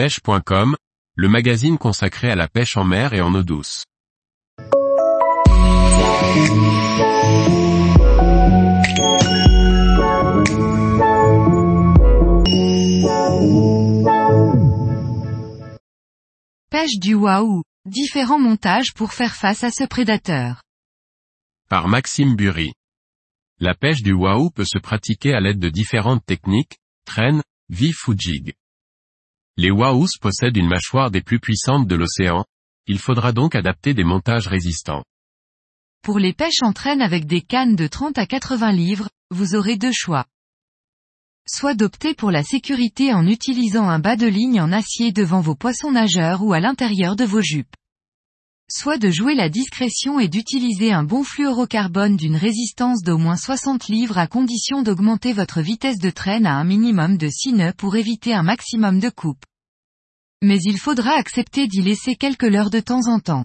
pêche.com, le magazine consacré à la pêche en mer et en eau douce. Pêche du waouh, différents montages pour faire face à ce prédateur. Par Maxime Bury. La pêche du waouh peut se pratiquer à l'aide de différentes techniques, traîne, vif ou jig. Les wahous possèdent une mâchoire des plus puissantes de l'océan, il faudra donc adapter des montages résistants. Pour les pêches en traîne avec des cannes de 30 à 80 livres, vous aurez deux choix. Soit d'opter pour la sécurité en utilisant un bas de ligne en acier devant vos poissons nageurs ou à l'intérieur de vos jupes. Soit de jouer la discrétion et d'utiliser un bon fluorocarbone d'une résistance d'au moins 60 livres à condition d'augmenter votre vitesse de traîne à un minimum de 6 nœuds pour éviter un maximum de coupe. Mais il faudra accepter d'y laisser quelques leurres de temps en temps.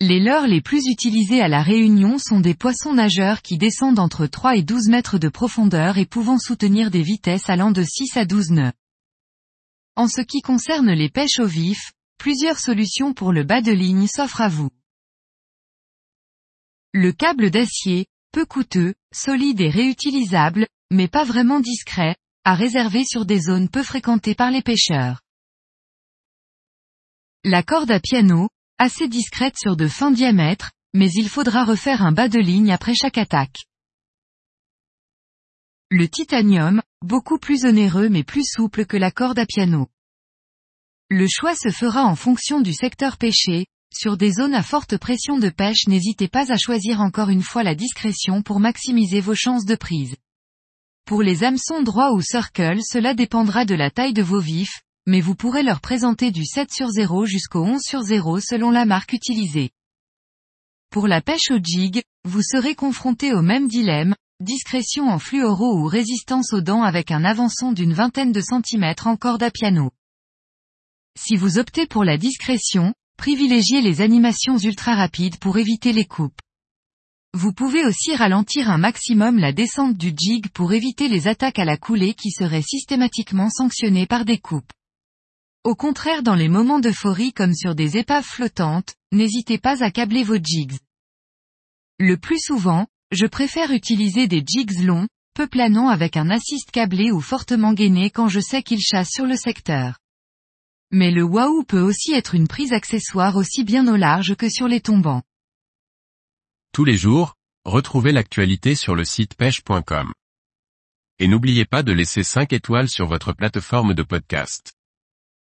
Les leurres les plus utilisés à la Réunion sont des poissons nageurs qui descendent entre 3 et 12 mètres de profondeur et pouvant soutenir des vitesses allant de 6 à 12 nœuds. En ce qui concerne les pêches au vif, plusieurs solutions pour le bas de ligne s'offrent à vous. Le câble d'acier, peu coûteux, solide et réutilisable, mais pas vraiment discret, à réserver sur des zones peu fréquentées par les pêcheurs. La corde à piano, assez discrète sur de fins diamètres, mais il faudra refaire un bas de ligne après chaque attaque. Le titanium, beaucoup plus onéreux mais plus souple que la corde à piano. Le choix se fera en fonction du secteur pêché, sur des zones à forte pression de pêche n'hésitez pas à choisir encore une fois la discrétion pour maximiser vos chances de prise. Pour les hameçons droits ou circle cela dépendra de la taille de vos vifs, mais vous pourrez leur présenter du 7 sur 0 jusqu'au 11 sur 0 selon la marque utilisée. Pour la pêche au jig, vous serez confronté au même dilemme, discrétion en fluoro ou résistance aux dents avec un avançon d'une vingtaine de centimètres en corde à piano. Si vous optez pour la discrétion, privilégiez les animations ultra rapides pour éviter les coupes. Vous pouvez aussi ralentir un maximum la descente du jig pour éviter les attaques à la coulée qui seraient systématiquement sanctionnées par des coupes. Au contraire dans les moments d'euphorie comme sur des épaves flottantes, n'hésitez pas à câbler vos jigs. Le plus souvent, je préfère utiliser des jigs longs, peu planants avec un assist câblé ou fortement gainé quand je sais qu'il chasse sur le secteur. Mais le waouh peut aussi être une prise accessoire aussi bien au large que sur les tombants. Tous les jours, retrouvez l'actualité sur le site pêche.com. Et n'oubliez pas de laisser 5 étoiles sur votre plateforme de podcast.